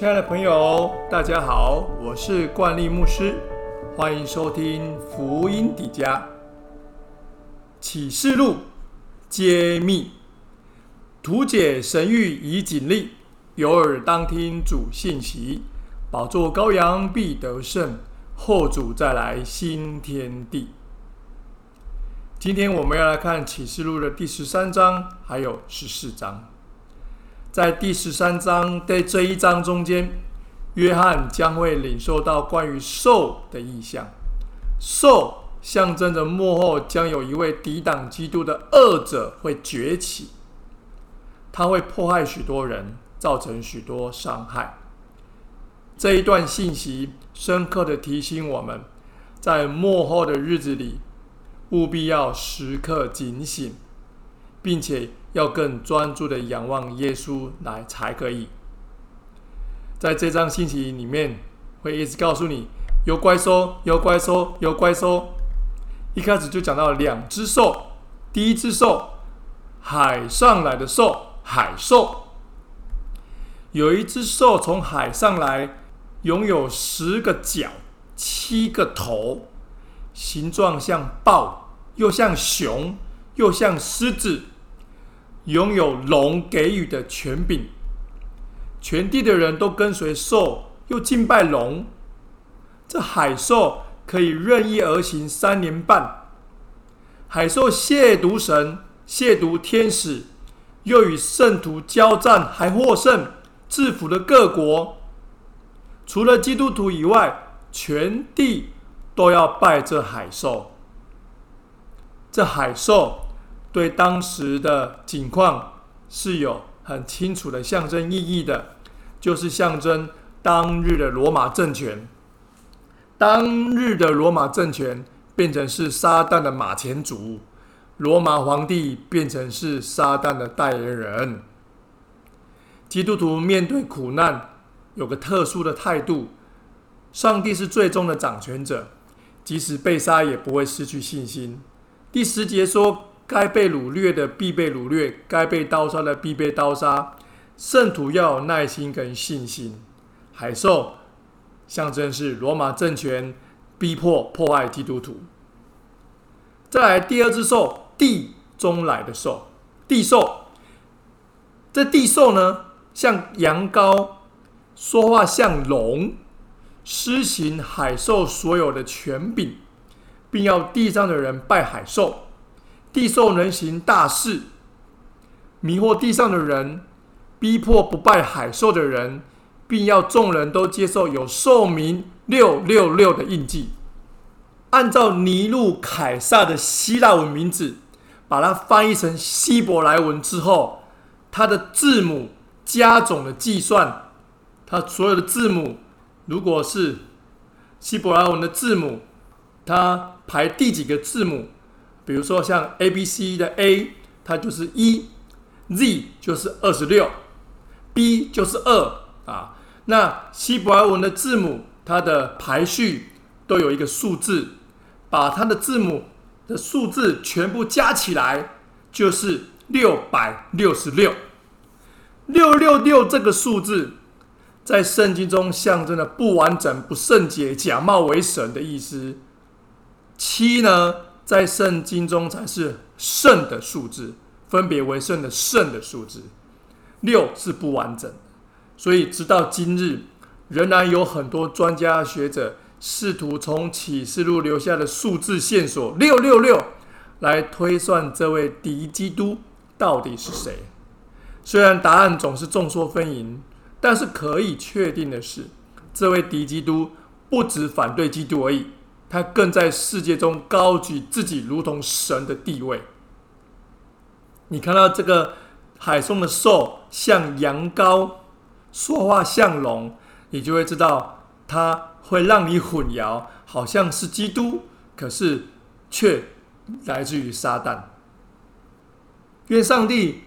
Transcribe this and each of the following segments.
亲爱的朋友，大家好，我是冠利牧师，欢迎收听福音底家启示录揭秘，图解神谕以警力，有耳当听主信息，宝座羔羊必得胜，后主再来新天地。今天我们要来看启示录的第十三章，还有十四章。在第十三章的这一章中间，约翰将会领受到关于兽的意象。兽象征着幕后将有一位抵挡基督的恶者会崛起，他会迫害许多人，造成许多伤害。这一段信息深刻的提醒我们，在幕后的日子里，务必要时刻警醒，并且。要更专注的仰望耶稣来才可以。在这张信息里面，会一直告诉你有怪兽，有怪兽，有怪兽。一开始就讲到两只兽，第一只兽海上来的兽，海兽。有一只兽从海上来，拥有十个角，七个头，形状像豹，又像熊，又像狮子。拥有龙给予的权柄，全地的人都跟随兽，又敬拜龙。这海兽可以任意而行三年半。海兽亵渎神，亵渎天使，又与圣徒交战，还获胜，制服了各国。除了基督徒以外，全地都要拜这海兽。这海兽。对当时的景况是有很清楚的象征意义的，就是象征当日的罗马政权。当日的罗马政权变成是撒旦的马前卒，罗马皇帝变成是撒旦的代言人。基督徒面对苦难有个特殊的态度，上帝是最终的掌权者，即使被杀也不会失去信心。第十节说。该被掳掠的必被掳掠，该被刀杀的必被刀杀。圣徒要有耐心跟信心。海兽象征是罗马政权逼迫迫害基督徒。再来第二只兽，地中来的兽，地兽。这地兽呢，像羊羔，说话像龙，施行海兽所有的权柄，并要地上的人拜海兽。地兽能行大事，迷惑地上的人，逼迫不拜海兽的人，并要众人都接受有兽名六六六的印记。按照尼禄凯撒的希腊文名字，把它翻译成希伯来文之后，它的字母加总的计算，它所有的字母，如果是希伯来文的字母，它排第几个字母？比如说像 A B C 的 A，它就是一；Z 就是二十六；B 就是二啊。那希伯来文的字母，它的排序都有一个数字，把它的字母的数字全部加起来，就是六百六十六。六六六这个数字，在圣经中象征了不完整、不圣洁、假冒为神的意思。七呢？在圣经中才是圣的数字，分别为圣的圣的数字。六是不完整，所以直到今日，仍然有很多专家学者试图从启示录留下的数字线索六六六来推算这位敌基督到底是谁。虽然答案总是众说纷纭，但是可以确定的是，这位敌基督不止反对基督而已。他更在世界中高举自己，如同神的地位。你看到这个海中的兽像羊羔，说话像龙，你就会知道，它会让你混淆，好像是基督，可是却来自于撒旦。愿上帝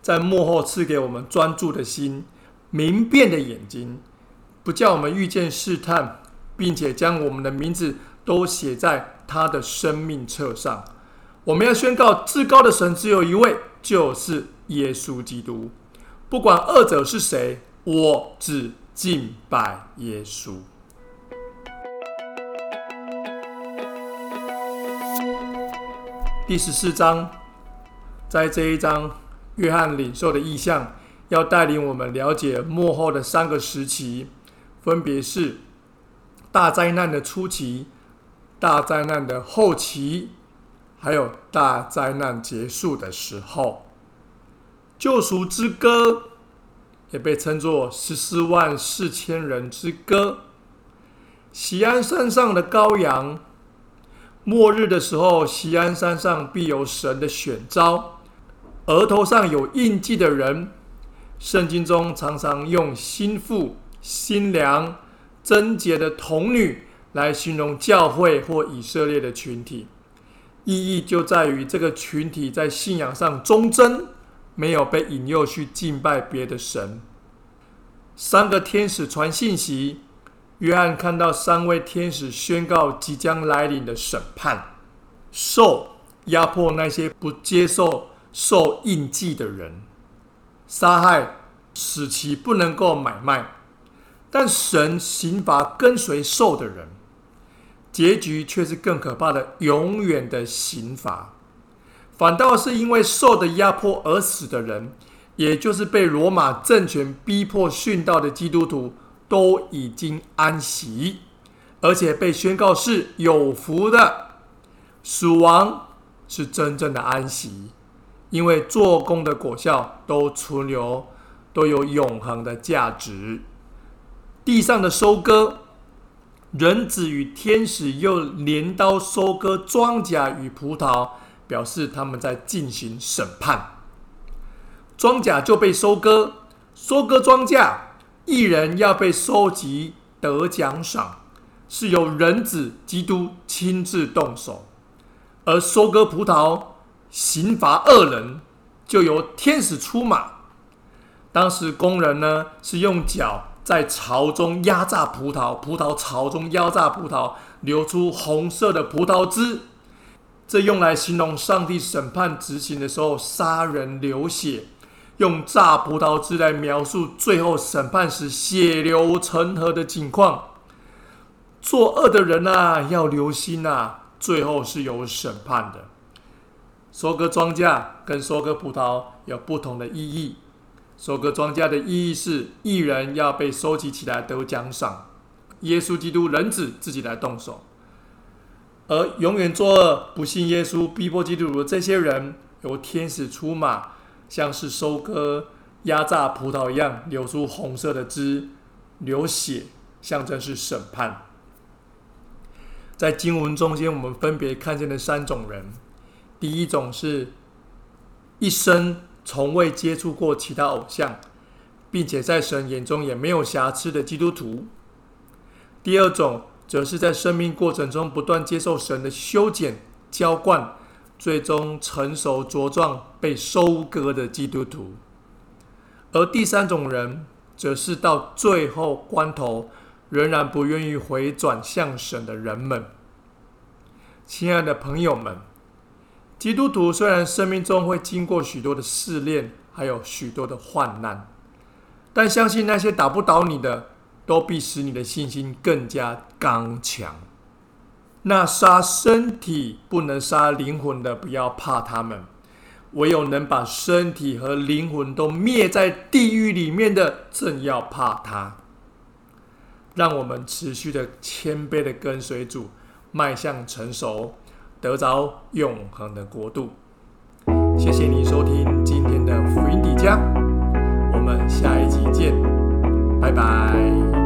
在幕后赐给我们专注的心、明辨的眼睛，不叫我们遇见试探，并且将我们的名字。都写在他的生命册上。我们要宣告至高的神只有一位，就是耶稣基督。不管二者是谁，我只敬拜耶稣。第十四章，在这一章，约翰领受的意象，要带领我们了解幕后的三个时期，分别是大灾难的初期、大灾难的后期，还有大灾难结束的时候。救赎之歌也被称作十四万四千人之歌。喜安山上的羔羊。末日的时候，锡安山上必有神的选召，额头上有印记的人。圣经中常常用心腹、新娘、贞洁的童女来形容教会或以色列的群体，意义就在于这个群体在信仰上忠贞，没有被引诱去敬拜别的神。三个天使传信息。约翰看到三位天使宣告即将来临的审判，受压迫那些不接受受印记的人，杀害使其不能够买卖，但神刑罚跟随受的人，结局却是更可怕的永远的刑罚。反倒是因为受的压迫而死的人，也就是被罗马政权逼迫殉道的基督徒。都已经安息，而且被宣告是有福的。死亡是真正的安息，因为做工的果效都存留，都有永恒的价值。地上的收割，人子与天使又镰刀收割庄稼与葡萄，表示他们在进行审判。庄稼就被收割，收割庄稼。一人要被收集得奖赏，是由人子基督亲自动手；而收割葡萄、刑罚恶人，就由天使出马。当时工人呢是用脚在槽中压榨葡萄，葡萄槽中压榨葡萄，流出红色的葡萄汁，这用来形容上帝审判执行的时候杀人流血。用榨葡萄汁来描述最后审判时血流成河的景况。作恶的人啊，要留心啊，最后是有审判的。收割庄稼跟收割葡萄有不同的意义。收割庄稼的意义是艺人要被收集起来得奖赏，耶稣基督人子自己来动手。而永远作恶、不信耶稣、逼迫基督徒的这些人，由天使出马。像是收割压榨葡萄一样，流出红色的汁，流血，象征是审判。在经文中间，我们分别看见了三种人：第一种是一生从未接触过其他偶像，并且在神眼中也没有瑕疵的基督徒；第二种则是在生命过程中不断接受神的修剪浇灌。最终成熟茁壮，被收割的基督徒；而第三种人，则是到最后关头仍然不愿意回转向神的人们。亲爱的朋友们，基督徒虽然生命中会经过许多的试炼，还有许多的患难，但相信那些打不倒你的，都必使你的信心更加刚强。那杀身体不能杀灵魂的，不要怕他们；唯有能把身体和灵魂都灭在地狱里面的，正要怕他。让我们持续的谦卑的跟随主，迈向成熟，得着永恒的国度。谢谢你收听今天的福音迪迦我们下一集见拜拜。